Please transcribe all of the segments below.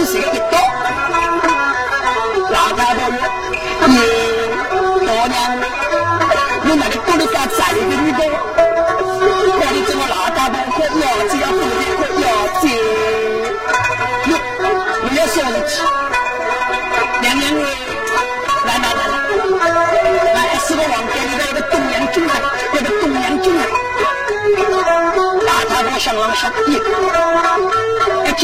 多七岁一刀，老太婆哟，你那里多了个女的，那里怎么拉大包括腰子要多一个腰子？哟，你要说日子，娘娘哎，来来来来，来是个王家里的一个东阳军啊，一个东阳军啊，拉大包想往下跌，一叫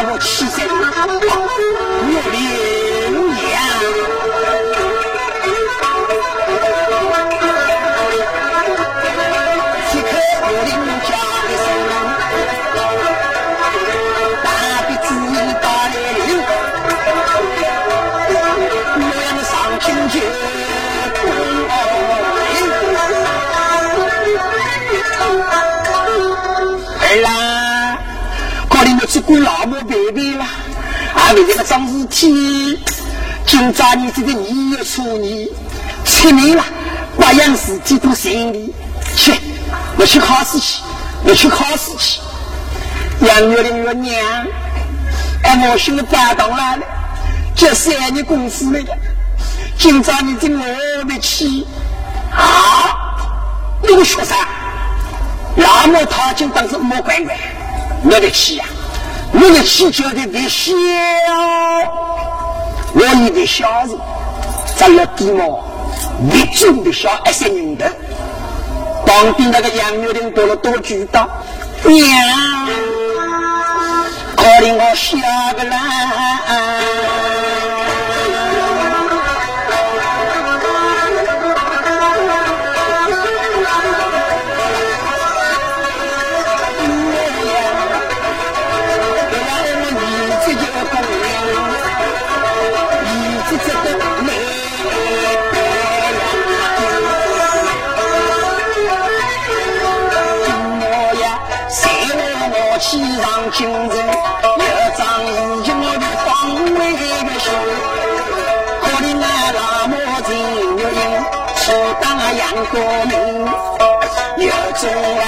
在那啊，为这个桩事体，今朝你这个二月初二，出门了，八样事体都顺利，去，我去考试去，我去考试去。杨月的月娘，哎，我兄弟感动了，这三年功夫来的，今朝你这我没去，啊，那个学生。那么他就当是莫管管，我的气呀，我的气球的得小，我一个小人，在那地方，你真的小一些人的，当兵那个杨月玲多了多知道，娘，可怜我小个人。今日又张已经我的方位的心，可怜那老母亲又因去当杨国明，又做了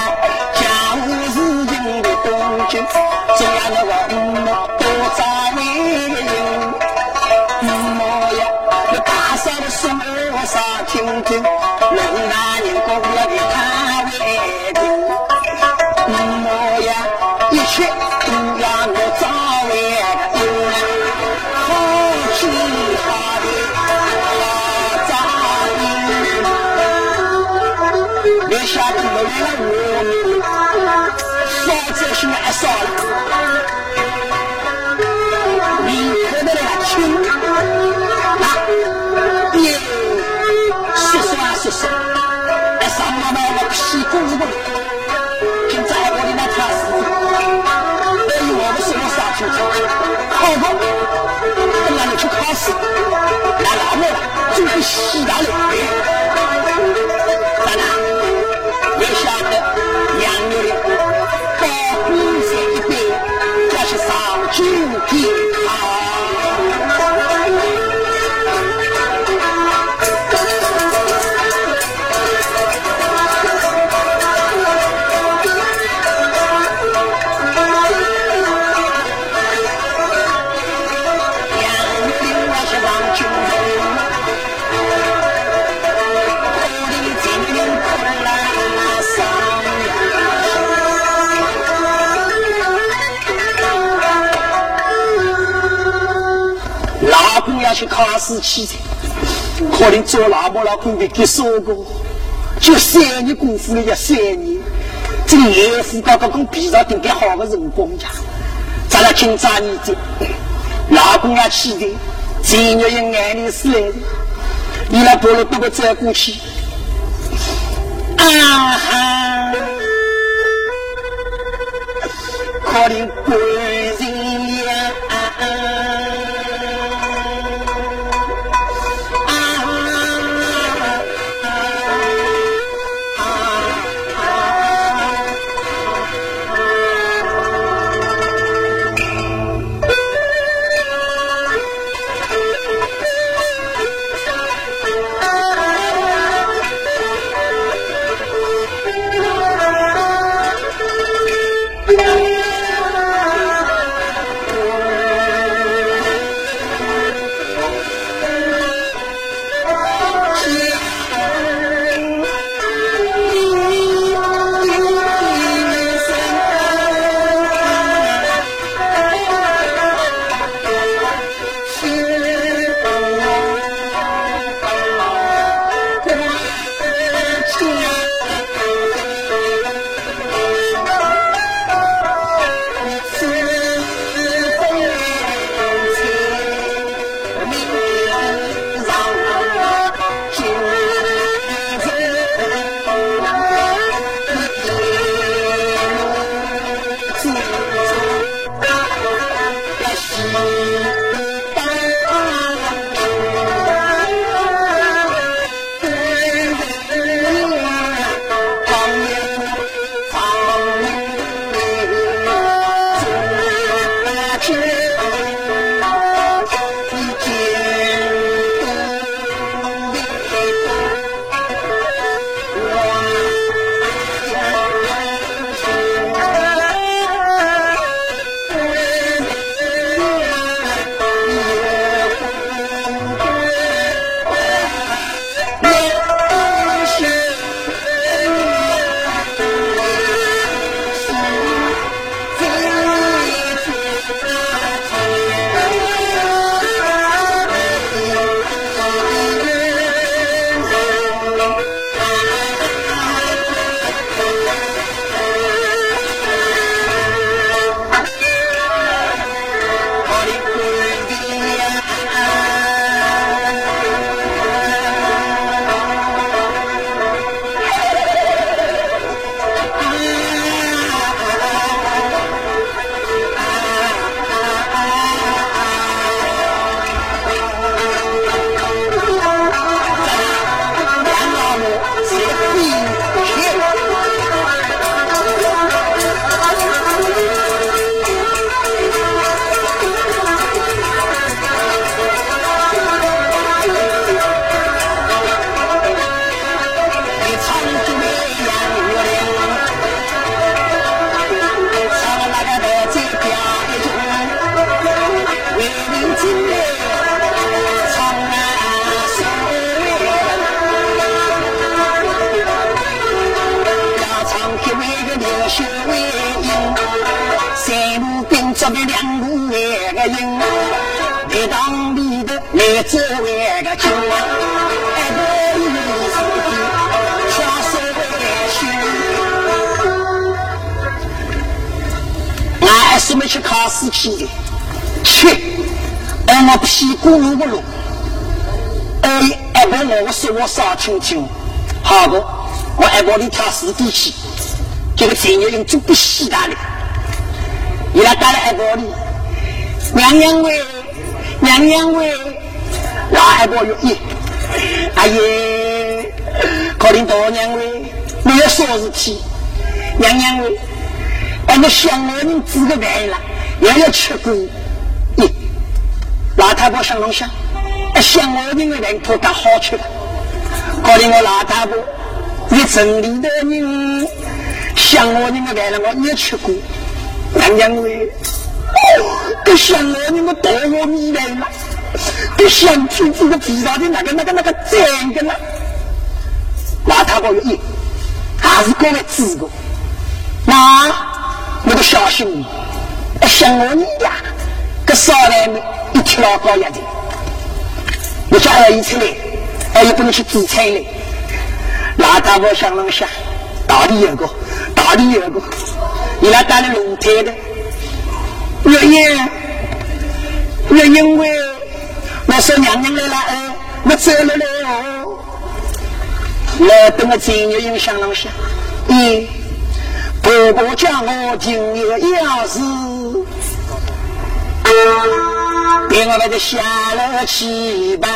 去考试去噻。可能做那么老公的给说过，就三年功夫了要三年，这个岳父刚刚跟比上顶个好的人工呀，咱俩今朝你这老公要去的，前月有眼泪死来的，你那菠萝多个走过去，啊哈，可能贵人就不稀罕了。你来打了爱把你，娘娘喂，娘娘喂，老爱把哟咦，阿姨，可怜大娘喂，没有啥事体，娘娘喂，俺们乡老人煮个饭了，也要吃过，咦，老太婆想弄想，乡老人的饭可干好吃的。可怜我老太婆，你城里的人想我你们来了，我也吃过。娘娘喂，这想我你们多我米来了，这想听这个地上的那个那个那个赞的了。老太婆一，还是各位知个，那那个小心，想我你呀，这少来一条高一点。我叫二姨出来，二姨不能去煮菜嘞。老大我想了想，大理有个，大理有个，你来带了龙胎的，月因，月因为我说娘娘来了，哎，我走了嘞哦。来等我今日又想了想，咦，婆婆叫我今日要是。给我那个下了棋吧。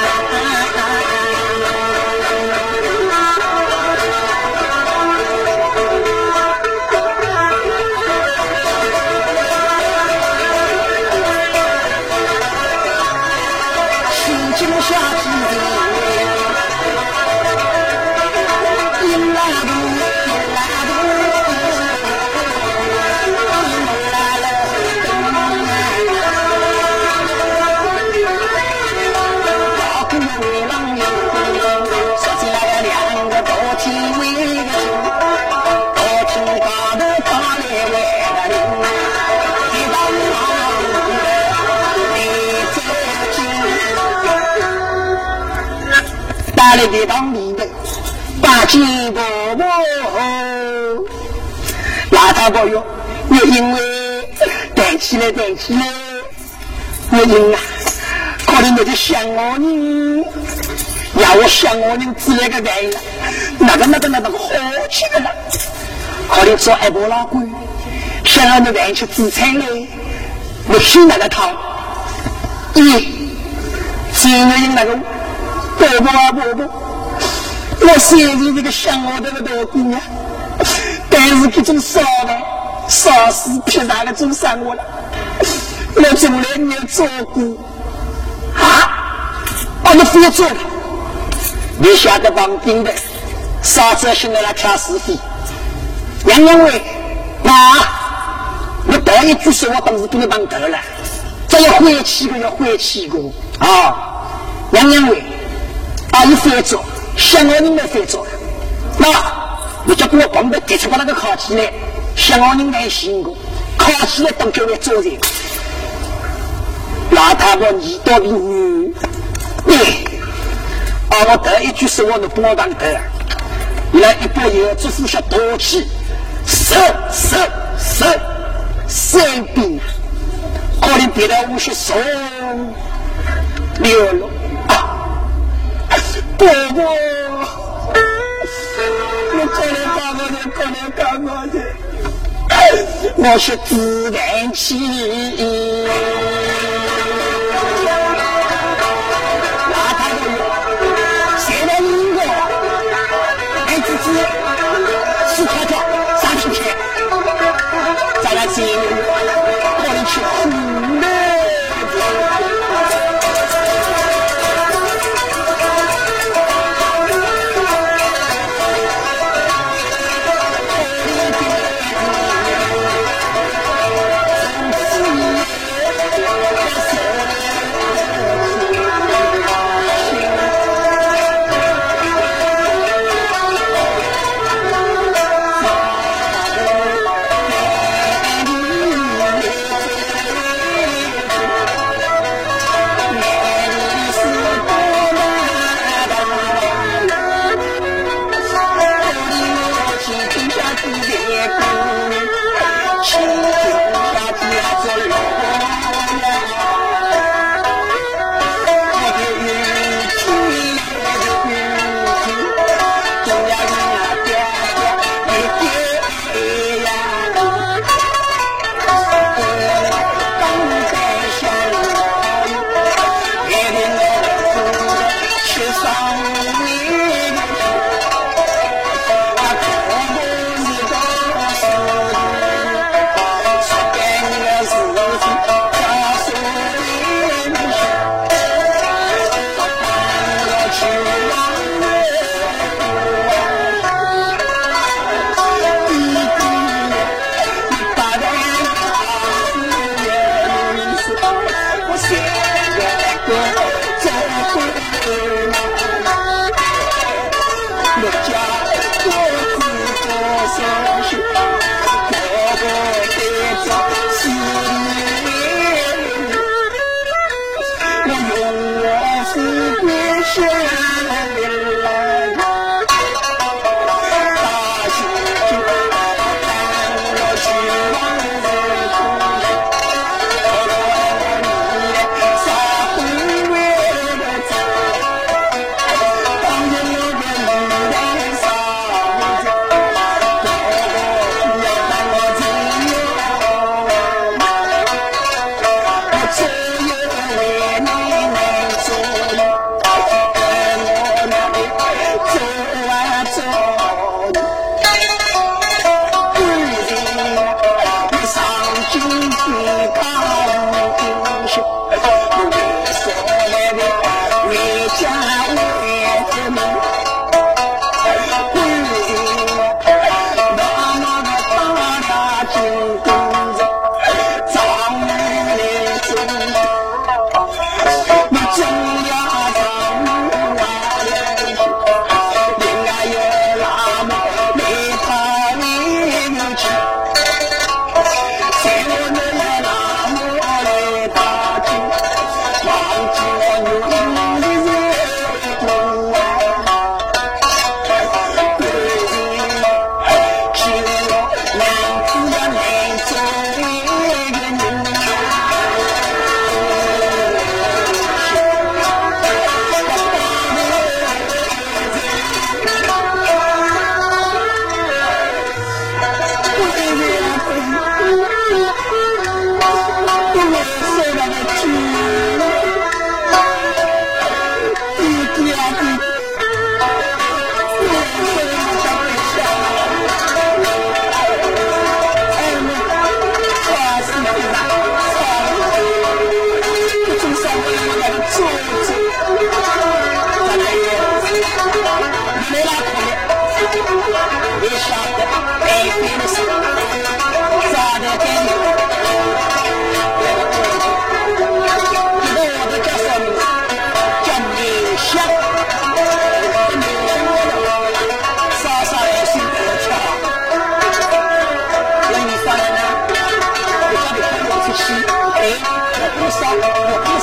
来给当里的八戒伯伯，拉他不用，我因为带起来带起来，我因啊，可能我就想我呢，要我想我呢，只那个来了，那个那个那个好起来了，可能做二伯老鬼，想让那个去煮菜嘞，我信那个套，咦，只有那个。伯伯啊，伯伯，我虽然是这个想我的个大姑娘，但是这种烧的、烧死劈柴的种生活了，我从来没有做过啊！我们非要做了，你晓得帮兵的，烧这些来挑是非。娘娘喂，那我头一句说话，当时给你帮头了，这要晦气个，要晦气个啊！娘娘喂。阿姨翻做，想我人来翻做，那你就给我帮着提出把那个烤起来，香港人来辛苦，烤起来当叫我做人。老太婆，你到底女？你，啊，我第一句说话都不我当的，来一把油，只是些多气，十十十三兵，可能别的五十送六了。婆婆，我可怜爸爸的，可怜干妈的，我是自然 está.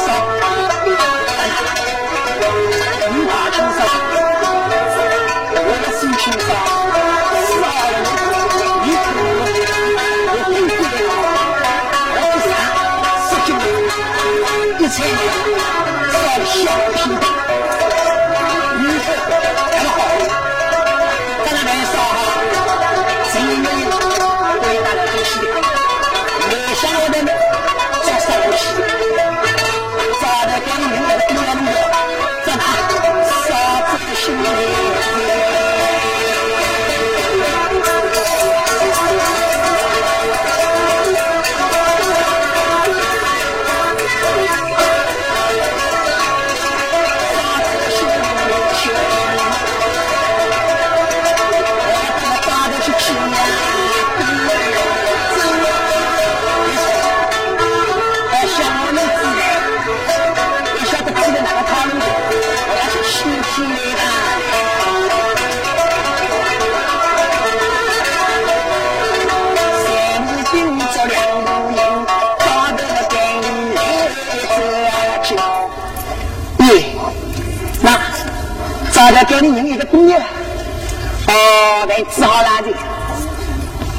给你人一个工业，哦，来治好了的，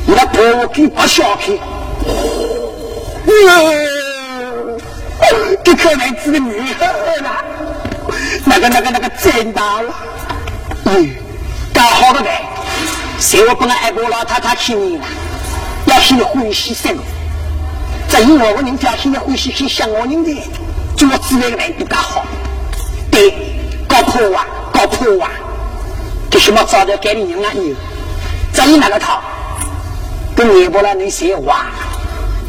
你那婆给不小看，哟，这可能是个女孩了，那个那个那个真大了，嗯，干好的呗，谁我本来爱过老太太亲你了，要是你欢喜什么？这以我个人表现的欢喜去想我人的，就我自己的来都干好，对，搞破啊！搞破啊！这什么早点给你人啊？你在你那个套，跟你不来能写话？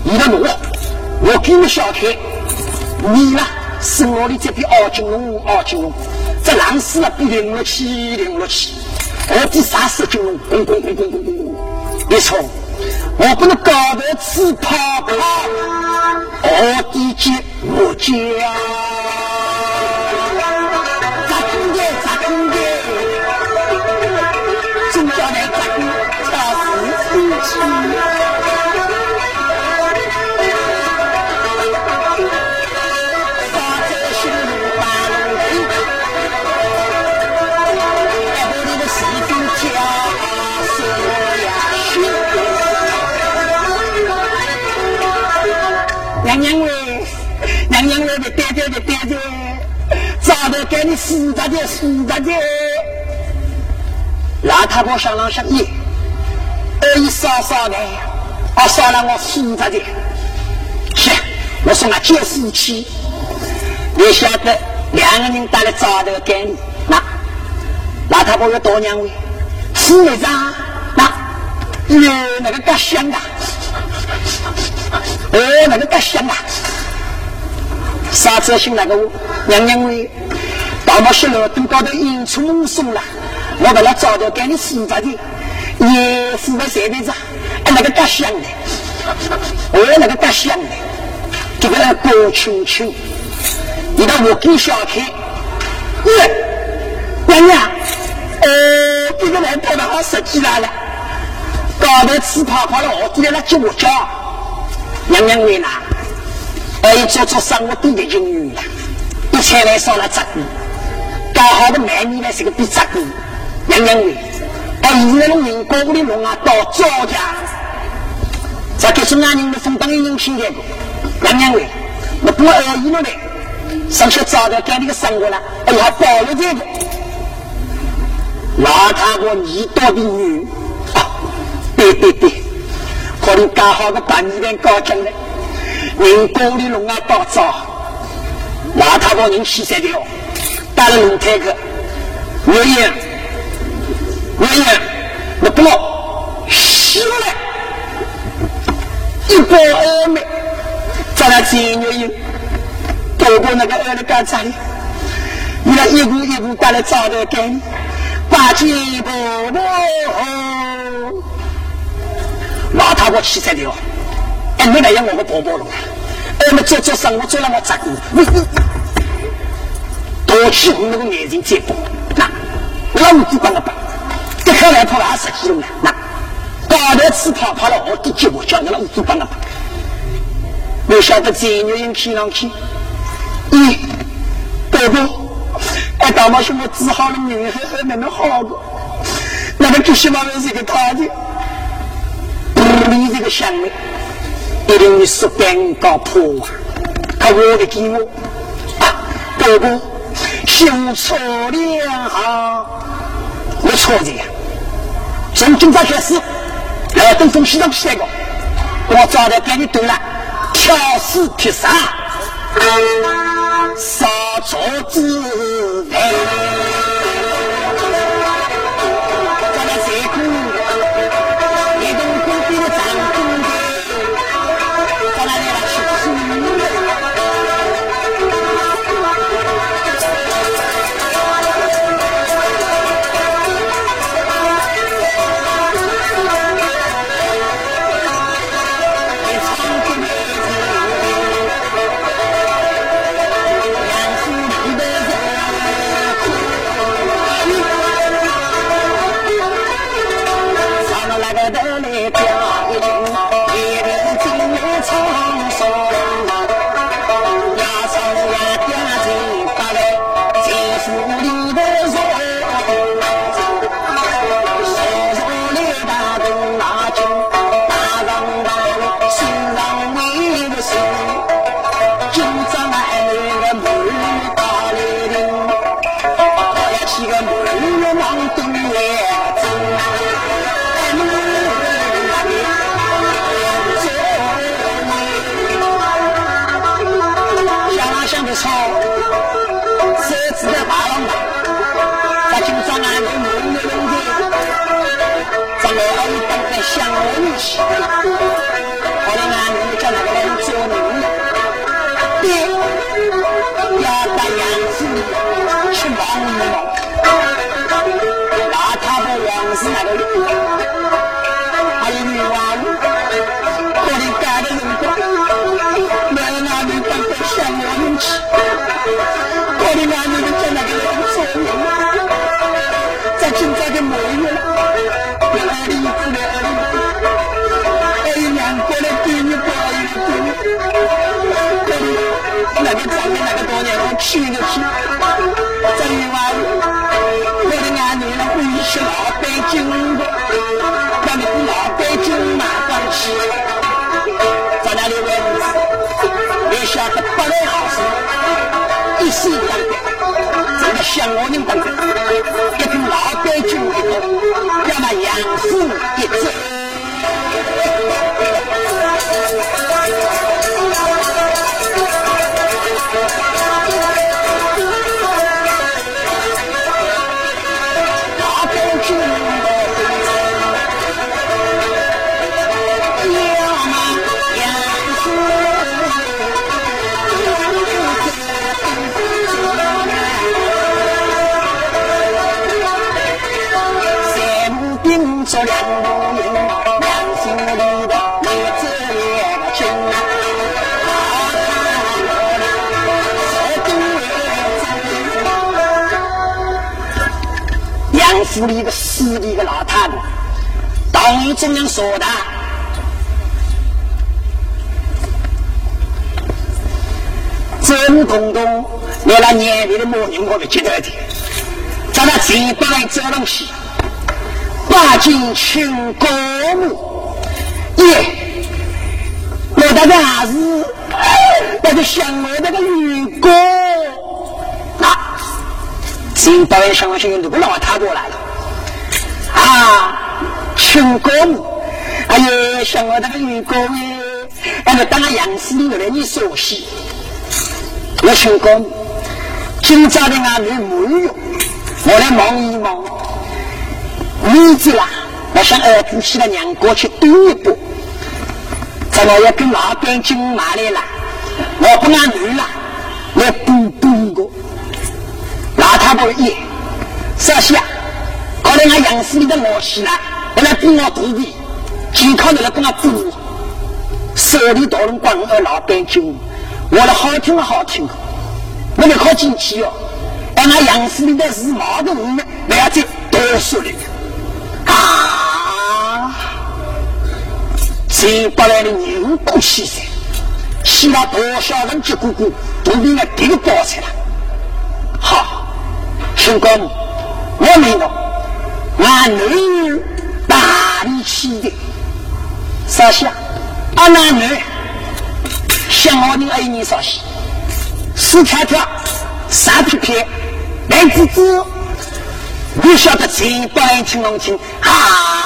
你的路，我给你小开，你呢？是我的这批二金龙，二金龙，这狼死了，不领了起，领了起，我第三十金龙，滚滚滚滚滚滚滚！别错，我不能搞得吃跑跑，我的接我接。给你死着的死着的。老太婆想了想，咦，二姨嫂嫂呢？啊，少了我死着的。去，我送他接死去。你晓得，两个人打了早点给你。那老太婆有多娘喂？吃一张，那哟，那个干香的。哦，那个干香啊！啥子姓那个娘娘喂，到我西楼都搞得阴出蒙松了。我把他找到给你死着的，也死在谁辈子？哎，那个干香的，哦，那个干香的，这个高青青，你到我给小看，耶，娘娘，哦，这个人跑的好实际来了，搞得吃泡泡了，我今天来接我家。娘娘为哪？哎，做做生活都得经营了，一菜来烧了杂鱼，刚好的买米呢是个比杂鱼。娘娘为，哎，现在农民过户的农啊到赵家，这可是俺人的分当一人听见过。娘娘为，我不二姨了嘞，上去找到干那个生活了，哎呀，保了这个。老太婆，你到底女？啊，对对对。可能刚好个半年高进来，人工的龙啊到早，老太婆人气三条，带了龙台去，我也，我也，我不老，死了，一包二妹，在那金月营，多过那个二的干啥的？你那一步一步带来找的给你，把金不不。老太婆气死掉，哎，没那样我个婆婆了，哎，么做做生活做了我咋个？我去红那个眼睛再不，那老子帮了帮，这看来跑二十几了，那高头吃跑跑了，我都接不叫那老子帮了帮。我晓得这女人看上去咦，伯伯，哎，大妈说我治好了女孩还那么好的，那么最起码是一个他的，不理这个乡里，一定是更高破啊！他我的给我啊，伯伯，修错了，我错的，从今朝开始，来东风西藏去那个，我早点给你炖了，挑水劈杀。杀桌子来。像我们等，一听老北京的，要么养父一子。府里一个死的一个老太婆，当中央说的，真公公，你那年龄的模样我都记得的，在那前边走东西，八进请公母，耶，我大概还是那个乡外那个女工，啊，前边乡外乡有那个老太婆来了。啊，请公，哎呀，像我这个员工哎，那个当杨司令来你熟悉。我请公，今朝的俺们沐浴，我来忙一忙。你子啦，我想儿子去了娘家去赌一把，咱们要跟老边军马来了，我不俺女了，来赌赌一个。老太婆也，少下。后来俺杨氏里的老西了，我来帮我徒弟，健康的来帮我补，手里大人管我老板军，我的好听好听，我得靠进去哦。俺杨氏里的是毛的五们，不要再多说了。啊！接过来的牛骨气噻，吸了多少人接姑姑，都比我这个包起来。好，兄公，我明白，俺女大力气的，少下，俺男女想我的爱你少些，四条条，三匹匹，白滋滋，你晓得情不爱情浓情啊！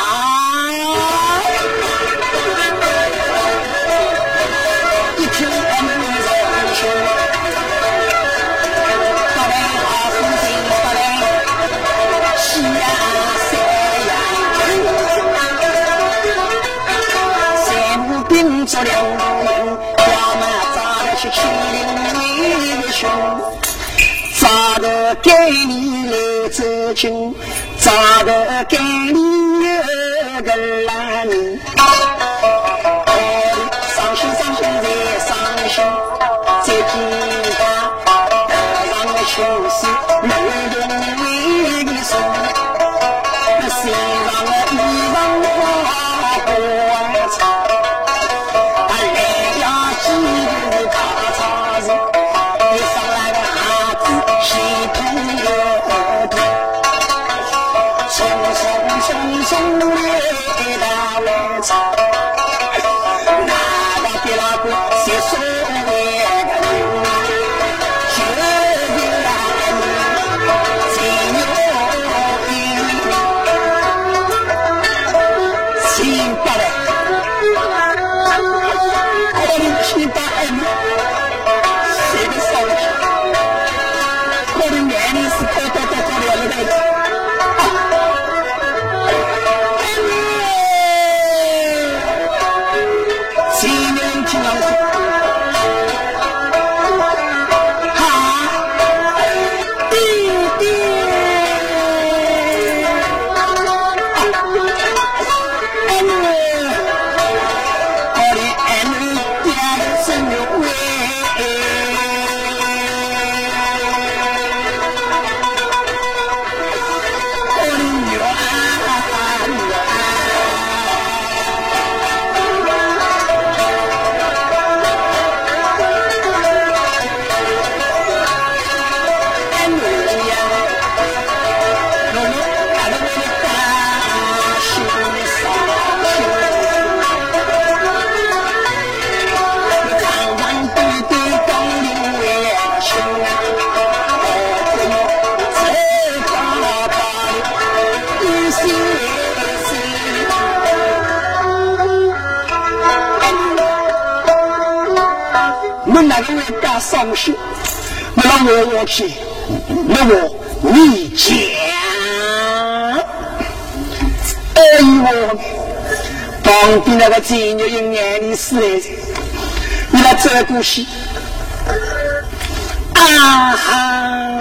给你来走亲？咋个给你有个来伤心，我我去，那我你讲，哎呦，旁边那个金玉英眼里死嘞，你来这过去，啊哈。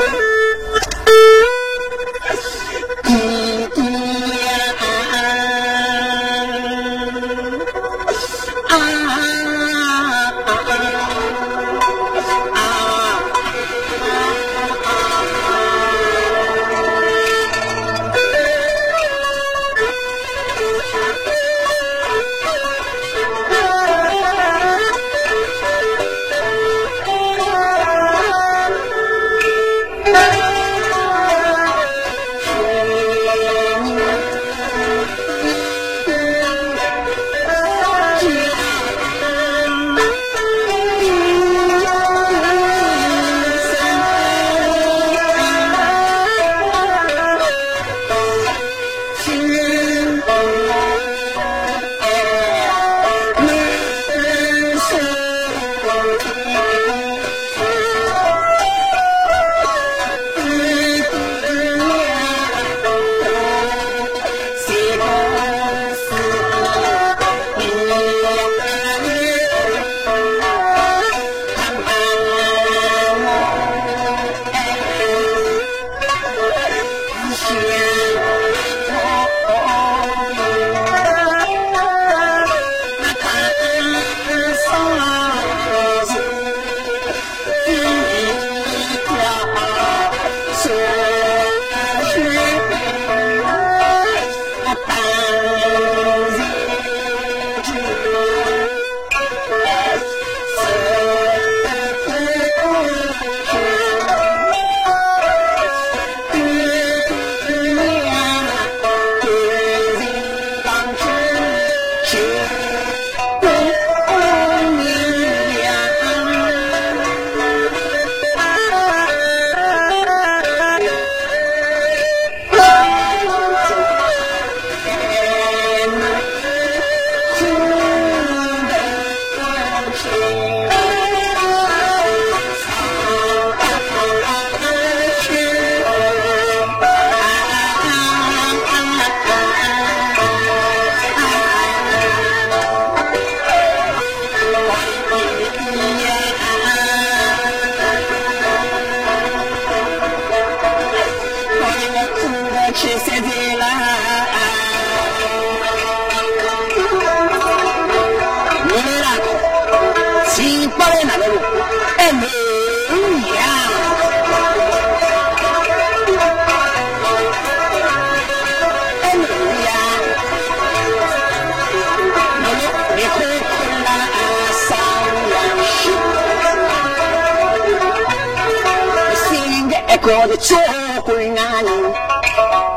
高的做官男人，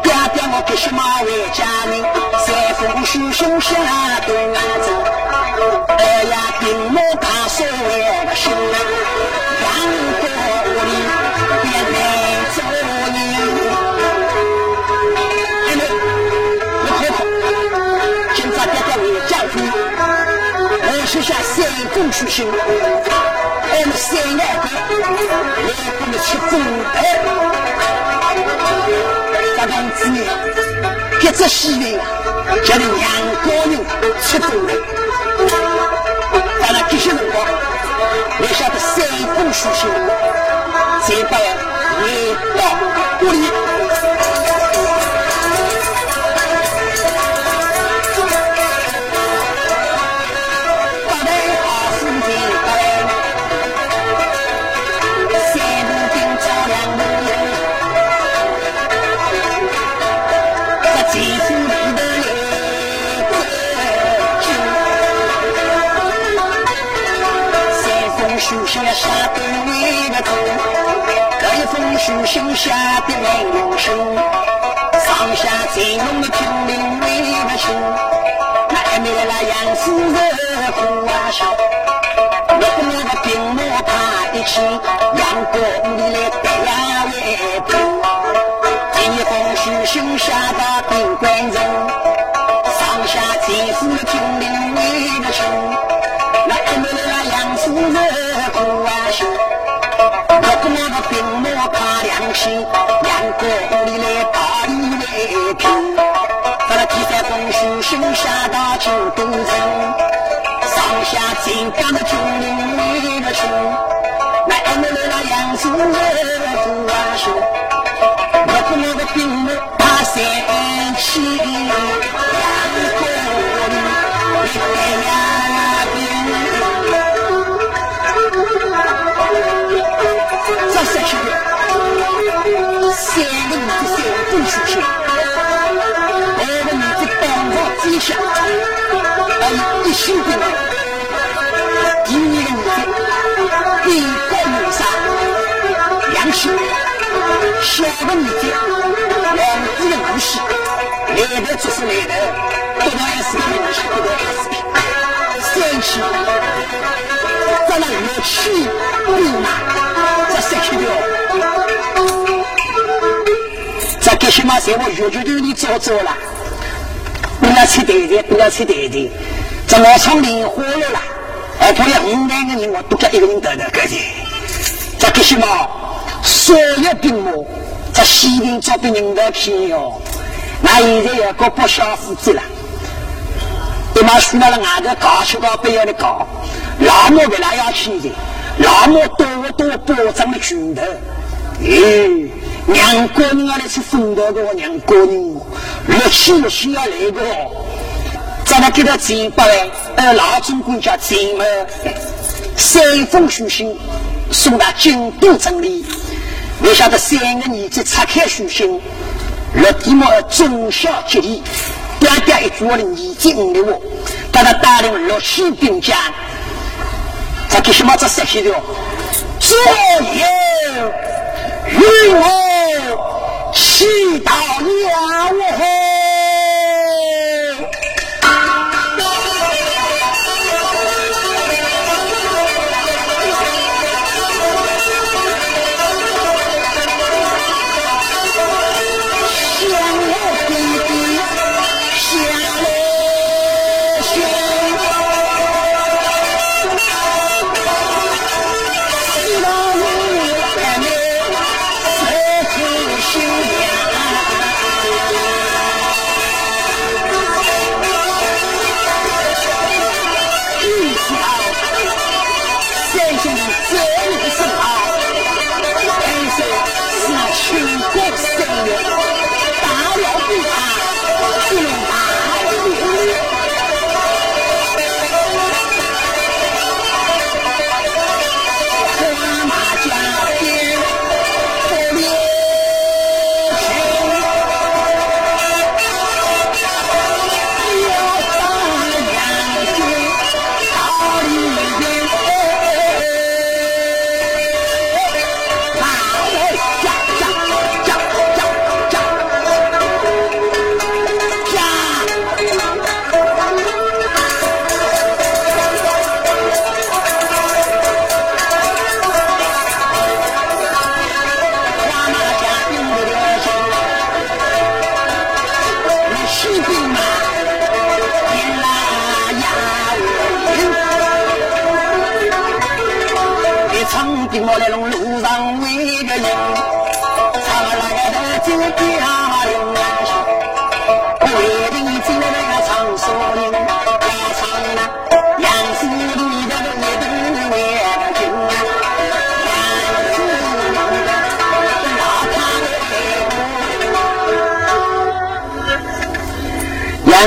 爹爹我必须马为家人，三风书兄下对俺走，哎呀，兵马大帅个心啊，两个屋里别来做人。哎妹，你好好，今朝爹爹为家人，我是下三风书兄。我们三个来给你吃中菜，这样子呢，这只喜人叫你两个人吃中菜。当然这些辰光，你晓得三公书信，再把来到屋里。书信下的来用心，上下最浓的听令为不行。那妹那杨氏人苦啊笑，我跟那个兵马怕一起，两个屋里来得呀为多。一封书信下到宾馆中，上下最是两心两个屋里来打理为凭，到了第三封书信下到京都城，上下紧张的军令为了亲，那我们那杨素人不啊说，个女子两子的无锡，来头就是来头，不到二十平，无锡不到二十平。三妻，咱那六妻不拿，这三七条。这个什么在我月球头里做做了，不要吃对的，不要吃对的，这老厂里火了。啦，而不要五万个人，我都给一个人得的，个的。这个什么所有兵马，这西边招兵人的偏哟，那现在有个不小夫子了，一马输到了外头搞去搞不要的搞，老母为了要去的，老母多多保障了拳头，哎。娘国人要来吃风头的，娘国人，六七六七要来的，咱们给他钱八万，呃，老总管叫钱嘛，三封书信送到京都城里，你晓得三个儿子拆开书信，落地么忠孝节义，嗲嗲一句话的已经五六我，把他带领六七兵将，他给什么这十七条，左右与我。祈祷娘我。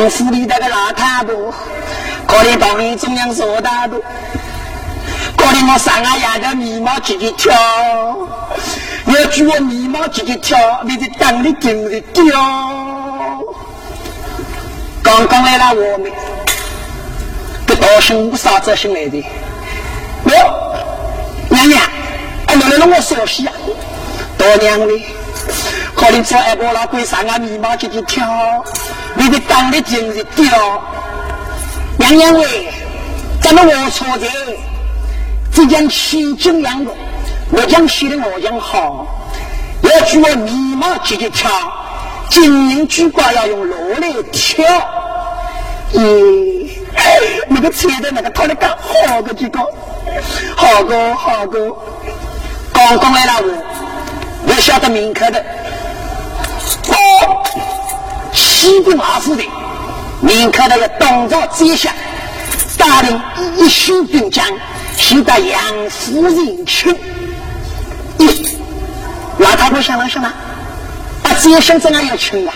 杨树里那个老太婆，可怜当年中央说大多。可怜我三阿爷的眉毛直直跳，要举我眉毛直直跳，你的当的顶的掉。刚刚来了我们，这道生我啥子生来的？我娘娘，哎，来了我说戏啊，大娘的，可怜做二伯老鬼三阿眉毛直直跳，你的当的顶的掉。娘娘喂，咱们我错的。只讲起景养我，我讲写的我讲好，要举我眉毛直接跳，金银珠宝要用罗来挑。咦，那个车的那个拖的刚好个几个，好个好个，刚刚来了我，我晓得明刻的，哦，西宫二府的名客的个东朝接下，大领一宿兵将。是得杨夫人去，咦，老太婆想了想嘛，把接生在哪要去啊？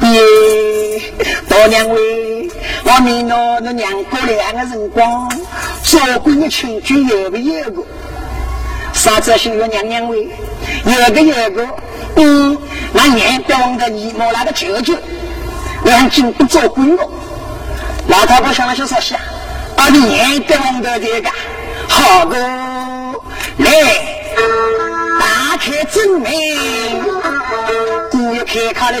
咦，大娘喂，我明了那娘过两个人光，做官的亲眷有个有个，啥子是有娘娘喂，有个有个，嗯，那娘别忘的姨母那个舅舅，眼睛不做鬼了。老太婆想了想说是啊，把你娘别忘的这个。好个来，打开正门，古月开开了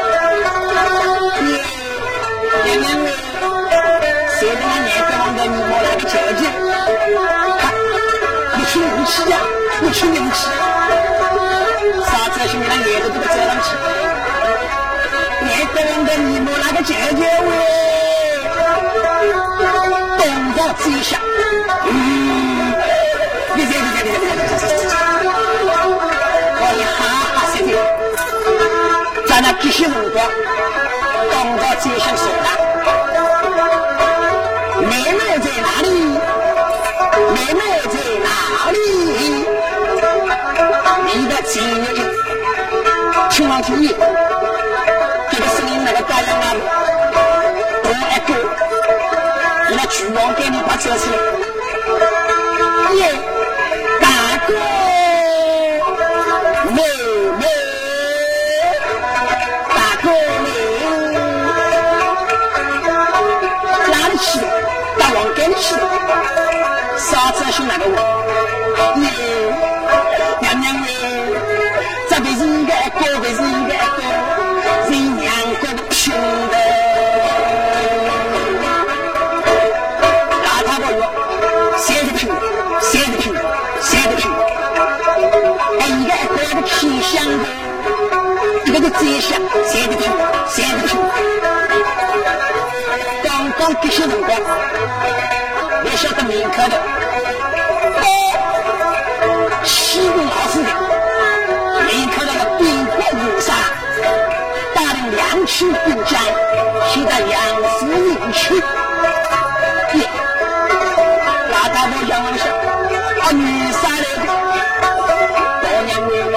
你莫来个条件？不去人气呀，不去人气，啥子行了，年都给他栽上去。年不忘的你莫那个条件喂，东方之下。那这些辰光，刚到街上说了，哪里？你的情人，听望听见，这个声音那个大样啊，我一个，那巨王给你把车起林科长，哦，西宫老师长，林科长的兵法如山，带领两区兵将，取得两市名区。耶，老大们想问下，阿弥三来多？多年了，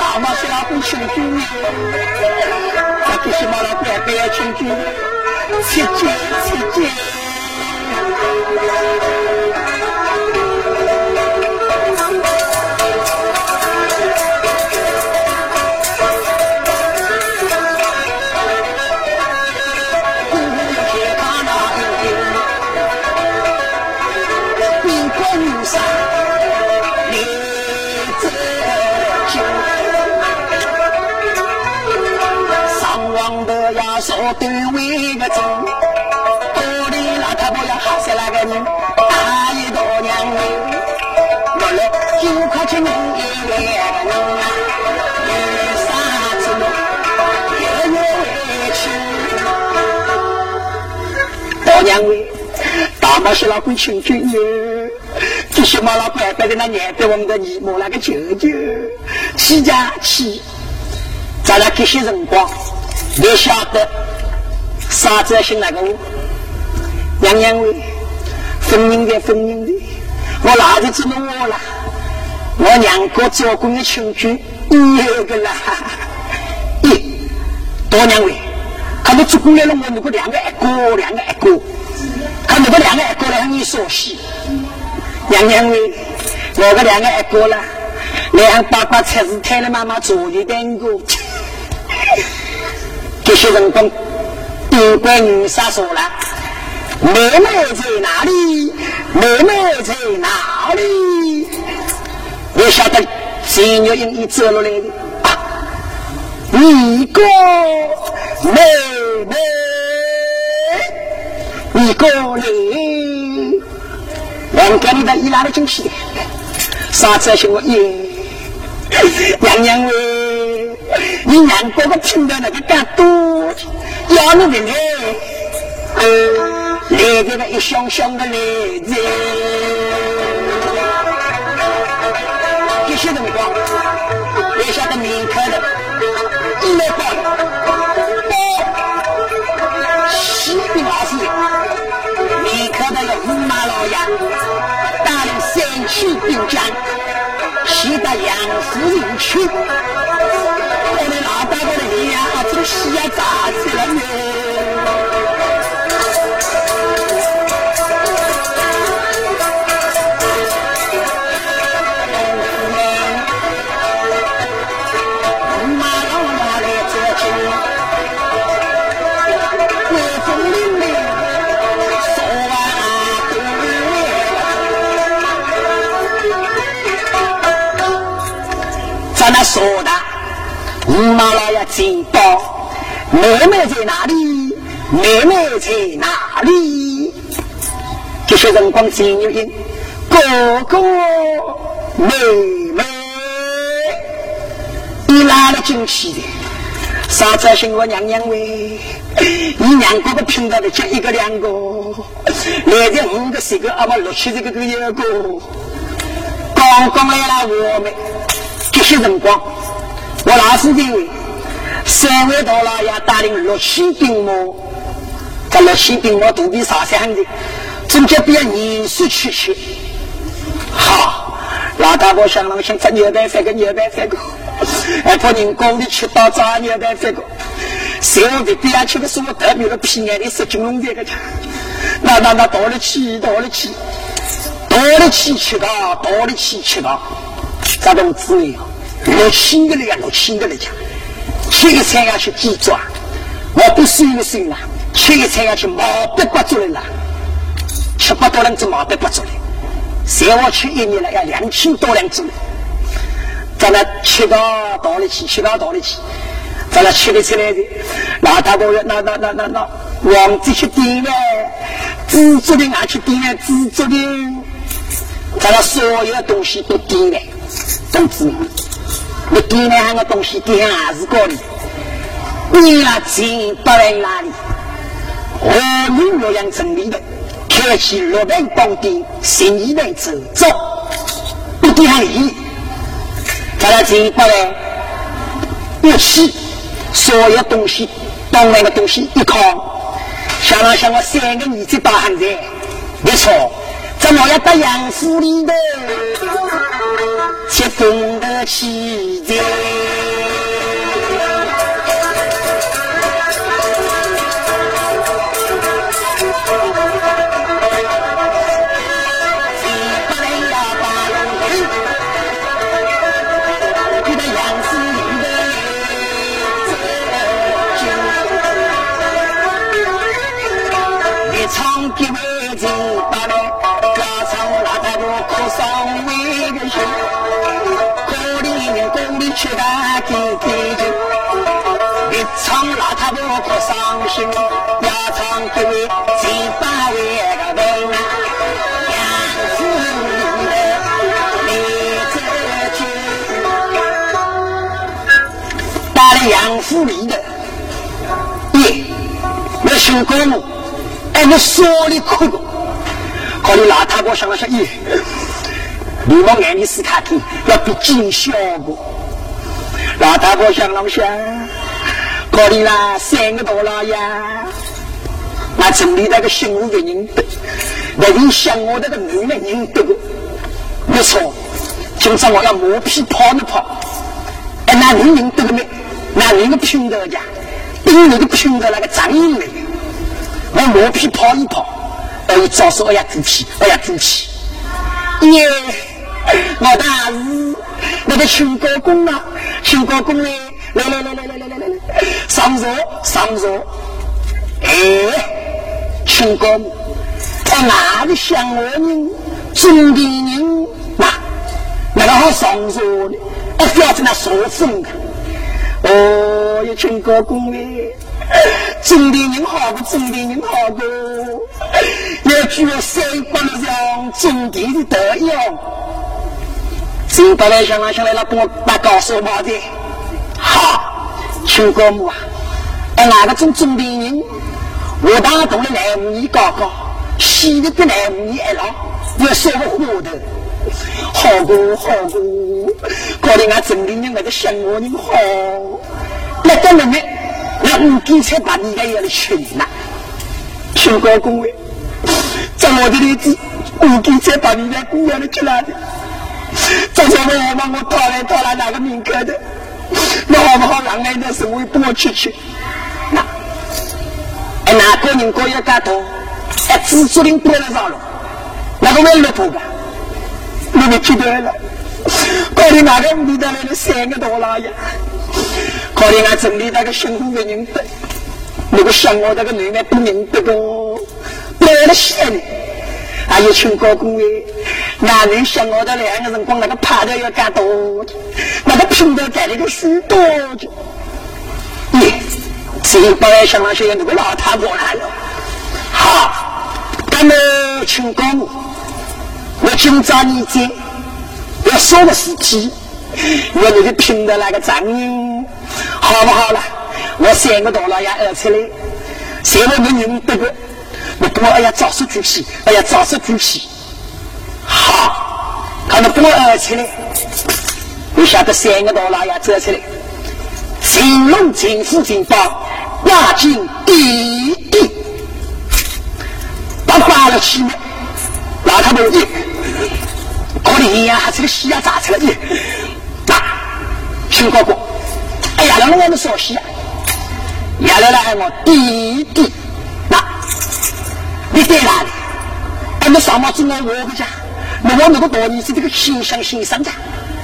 大马西那边请军呢？阿吉西马那边也要请军，七军七军。Thank you. 大妈是老鬼亲眷哟，这些嘛老乖乖的那年代我们的姨母那个舅舅，起家起，咱俩这些辰光，你晓得。啥子姓那个？娘娘喂，分明的分明的，我哪里知道我了？我娘哥做工的亲戚，有个啦。一多娘喂，看到做工来了，我那个两个二哥，两个二哥，看那个两个二哥来向你说戏。娘娘喂，我个两个还过了，来向爸爸菜市摊的妈妈做一点个，这些人工。不管女杀说了，妹妹在哪里？妹妹在哪里？我晓得金玉英一走落来的啊，一个妹妹，一个你，我给你的一拉的惊喜，啥子是我耶？娘娘喂，你娘哥哥听到那个干多。要你的来，来这个一箱箱的来子，马老爷，带领三千兵将，西到杨府营去。我的老大哥的脸呀，这个西呀，炸起来了。说的。五马老爷进报，妹妹在哪里？妹妹在哪里？这些辰光进入音，哥哥妹妹，你拉了进去的，啥子信我娘娘喂？你娘哥哥听到的就一个两个，来的五个十个，阿妈六七十个个一个，刚刚来了我们些人光。我老是认为，三位大老爷带领六千兵马，这六千兵马都比上山的，总觉比严肃气气。好，老大伯想了想，这牛蛋饭个牛蛋饭个，还怕人工的吃到早牛蛋饭个，谁我别边吃的是我特别的偏爱的十斤龙这个吃，那那那多了起，多了起，多了起吃到，多了起吃到，这种滋味啊！六千个人呀，六千个人讲，吃个菜要去记住啊！我不是一个心啦，七个菜要去毛笔刮出来啦，七百多两只毛笔刮出来，谁我吃一年了要两千多两只，咱那吃到到里去，吃到到里去，咱那吃得出来的，老大哥那那那那那，往这些点了，自足的俺去点了，自足的，咱那所有东西都点了，都知道。你点两个东西，点还是高的。你那钱不在哪里？我们洛阳城里的开启六门宝殿，新一门走走，不点礼。咱那钱不来，不起，所有东西，当那个东西一扛，想了想，我三个儿子大汉子，没错，怎么要到杨府里的？接风的气节。杨长贵，几百位个名啊，杨司令的你将军。到了杨府里的，一，没寻过我，还没手里看可。好，你老太婆想了想，咦，你们爱丽丝卡特要比金小个，老太婆想了想。可怜啦，三个多了呀。我城里那个媳妇的人，那人像我那个女的人多。你错，今朝我要磨皮跑一跑，哎，那人人多没？那人个拼的呀，兵那个拼的那个长硬的。我磨皮跑一跑，哎，早说哎呀猪皮，哎呀猪皮，耶！我大儿子，那个熊高公啊，熊高公嘞，来来来来来。上座上座！哎，秦高公，他哪里像我人，中地人那那个好上座的，我不要在那说风。哦，有秦高公嘞。中地人好不？中地人好不？要具有三观上中地的德样。谁不来想来想来，那帮我把告诉我的。好，邱国母啊，哎，哪个种中的人？我打动了来五年高高，西的跟来五年一老，要说个话的。好过好过，搞得俺中的人那个像我人好，那个妹妹。那五金才把你家要来请呐，请高公位，在我的日子，五金才把你家姑娘来去哪里？早上我帮我讨来讨来哪个名客的？那好不好？让俺的社会帮我去吃。那，哎，那个人家要家多，哎，朱竹林搬了上来，那个蛮乐活吧，那边接待了。可怜那个屋头来了三个大老爷，可怜俺城里那个姓胡的人得，那个乡下那个奶奶不认得不，买了鞋，还有请高公的。男人像我的两个人光那个爬的要干多，那个拼的干那个许多的。你，只有保安想那些那个老太婆来了。好，咱们请功，我今朝你见，要说个事情。我那个拼的那个账音，好不好了？我三个大老爷二出来，谁会没人得个？我多哎呀，早说举起，哎呀，早说举起。好，看到多二出来，你晓得三个大老爷走出来，金龙金虎金宝，压进地地，把挂了起来，拿他们一，可怜呀，还是个西呀，咋出来的？秦哥哥，哎呀，那我们说戏啊，原来来我弟弟，那你在哪里？俺们上毛子来我不家，那我那个大女子这个心想心生的，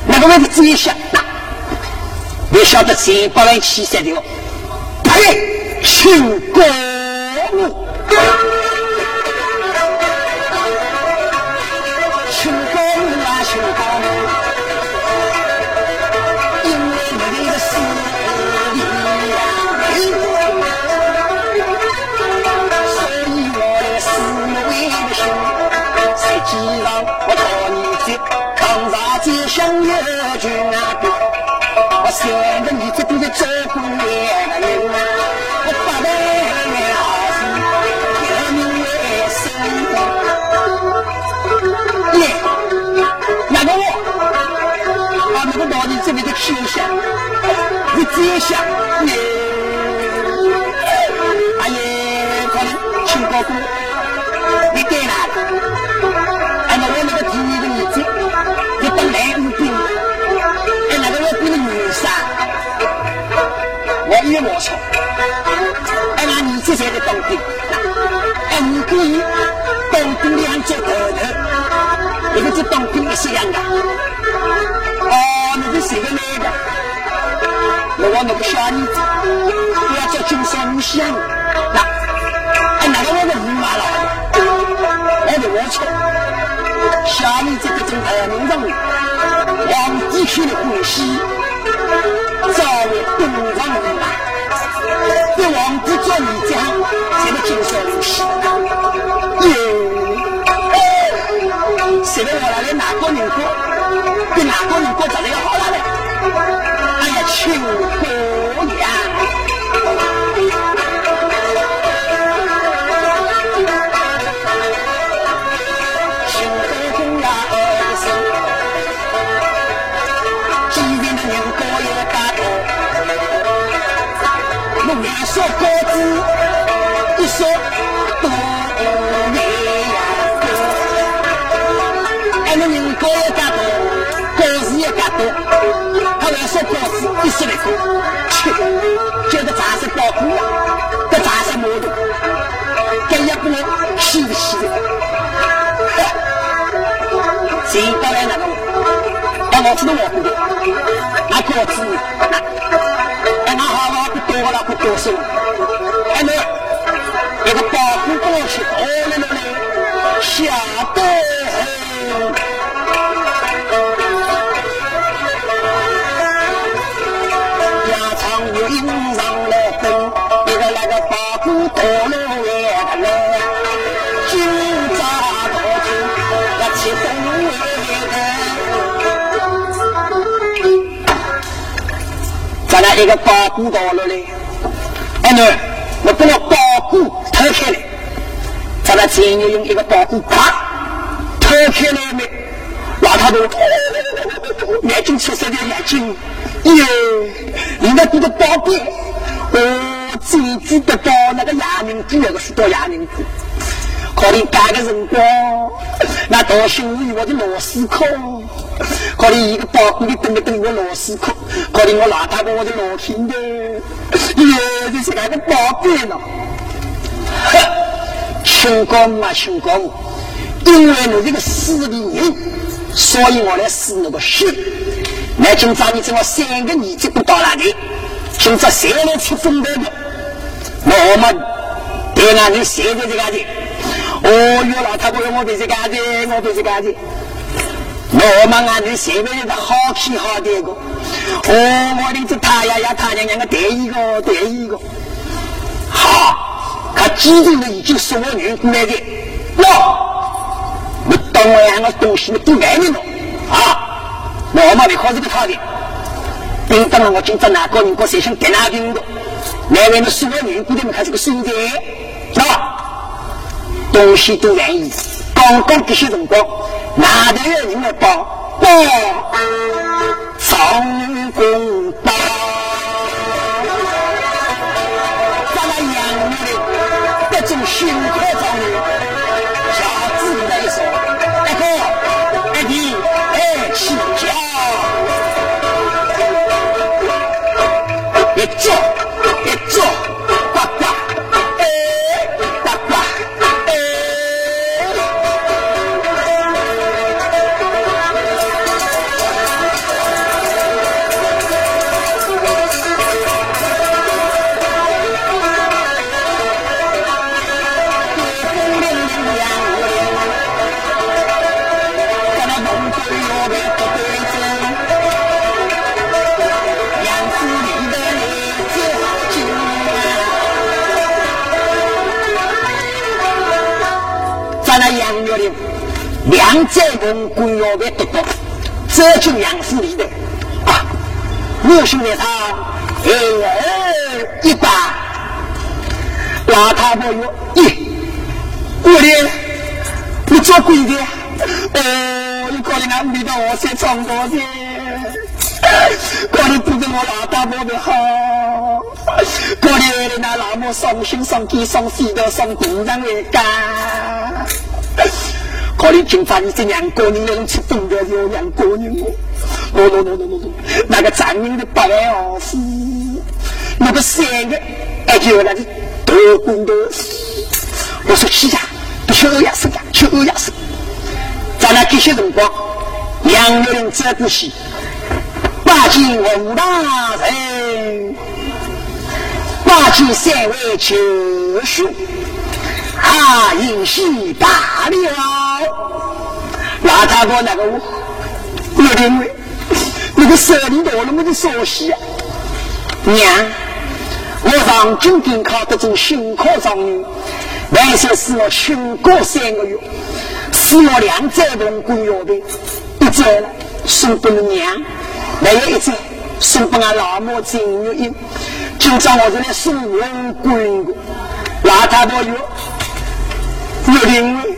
那个位置自己想，那你晓得谁把人气死的哦？呸！秦哥哥。见个面都得照顾人我发了财好福给你也寿比把你的毛子你给一下你一下阿爷给来请高功你给哪我操，俺拿儿子在个当兵，俺五个人当兵两家头头，一个是当兵的是两个？哦，那是谁的那个？我话那个小儿子，不要叫金山五香，那俺拿到我的五马了，俺的毛钞，小儿子这种儿名上，皇帝去了广西。早为东厂人。人马，对王子做女将，才能经受流血。哟，现在我来的哪个人过，比哪个人过长得要好了嘞？哎呀，秋姑娘。说高子一说多年呀，俺们人高也加多，高子也加多。他来说高子一说来多，切，就是杂色包谷，这杂色毛头，这一锅稀不稀的？谁到来那个？俺我知道我不的，那高子。多了不多说，还没一个保护过去，哦来来来，下得很。家常又迎上了灯，一个那个保护多了也来，今朝多情要起风来，再来一个保护到了嘞。我把那包谷偷开来，咱们只有用一个包谷啪偷开来没？老太婆眼睛出色的眼睛，哟，人家这个包谷，哦，最记得到那个哑铃子，那个是多哑铃子，可能干个辰光，那到新屋我的老师课，可能一个包谷里等着等我老师课，可能我老太婆我的老天的。哟，是哪个宝贝呢？哼，清高木啊，清高！因为你这个死的人，所以我来死那个血。那今朝你怎么三个年纪不到那里，今朝谁来吃风头的？我们对俺你谁在这个的，哦哟，老太婆我别这个的，我别这个的。我们俺你前面的好气好的个。哦，我的这他呀呀，他娘娘个第一个，第一个，好，他记住了已经送我女过来的，喏，你当我两个东西你不爱你了啊？我嘛没靠这个套的，等等了我今朝哪个人过谁想给哪边的？那位你送我女过来没看这个孙子，喏，东西都愿意，刚刚这些辰光，哪里有人来帮帮？张公宝，咱那杨梅的这种心两寨公官要被夺夺，走进杨府里的啊！我兄弟他儿一把，老太婆哟，咦，我的，你做鬼的？哦，你过来俺味道我先尝过去，过来不跟我老太婆的好，过来那老母伤心伤肝伤肺的伤工人来干。可能今朝你这两个人能去分得了两个人哦，喏喏喏喏喏喏，那个张明的八万二夫，那个三个，哎就那个多功德，我说去呀，不去欧亚生呀，去欧亚生。在那这些辰光，两个人这不是，八进五大人，八进三位九叔。啊，引戏大了，老太婆那个我，我认为，那个手里拿了我的手西，娘，我上京赶考得中新科状元，万岁使我训过三个月，使我两载龙冠腰带，一载送给了娘，还有一载送给俺老母金玉英。今朝我是来送龙冠的，老太婆哟，岳林，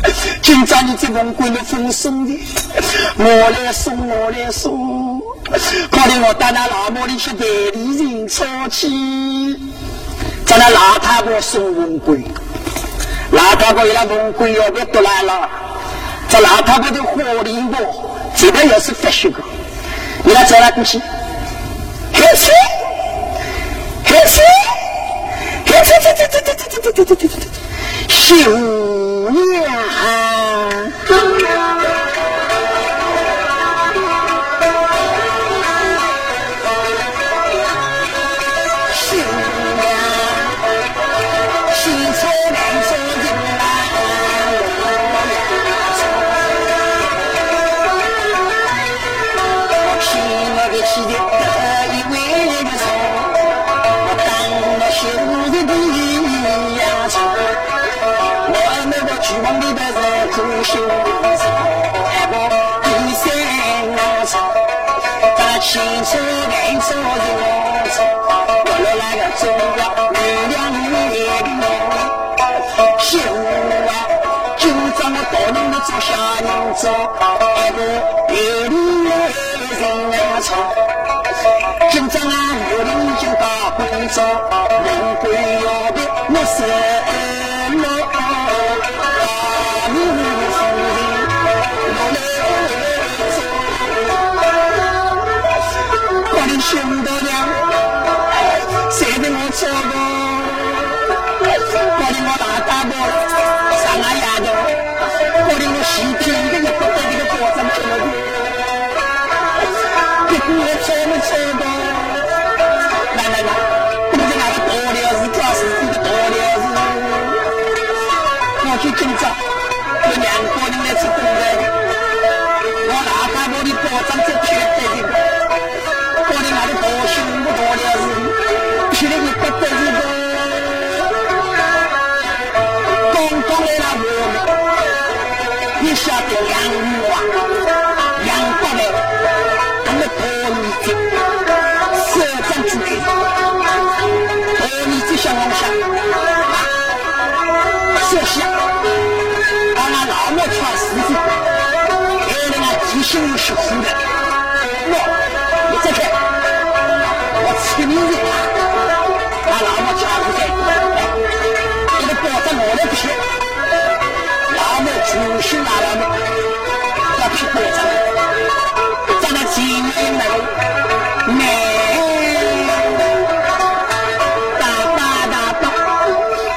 今朝你这龙冠的风送的，我来送，我来送，可怜我到那老母里去代理人出去，在那老太婆送龙冠，老太婆一那龙冠要被夺来了，这老太婆的火灵波，这个也是发血的，你来找他过去，开始。开始，开始，这这这这这这这这这这这，九月早一路人啊，从今朝啊，我领着到广州，人多又多，我是。就是那条路，叫他过着；咱们姐妹们，妹，大大大大，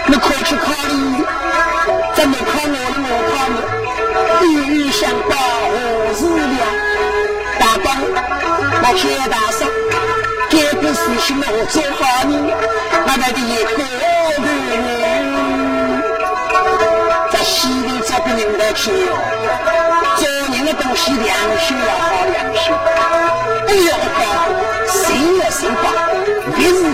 你快去考虑，怎么靠我的我靠你，没有想到何时了？大帮，那天大嗓，改变世情我做好人，那叫的。是哟。今年的东西粮食要好粮食，哎呦，心也心棒，人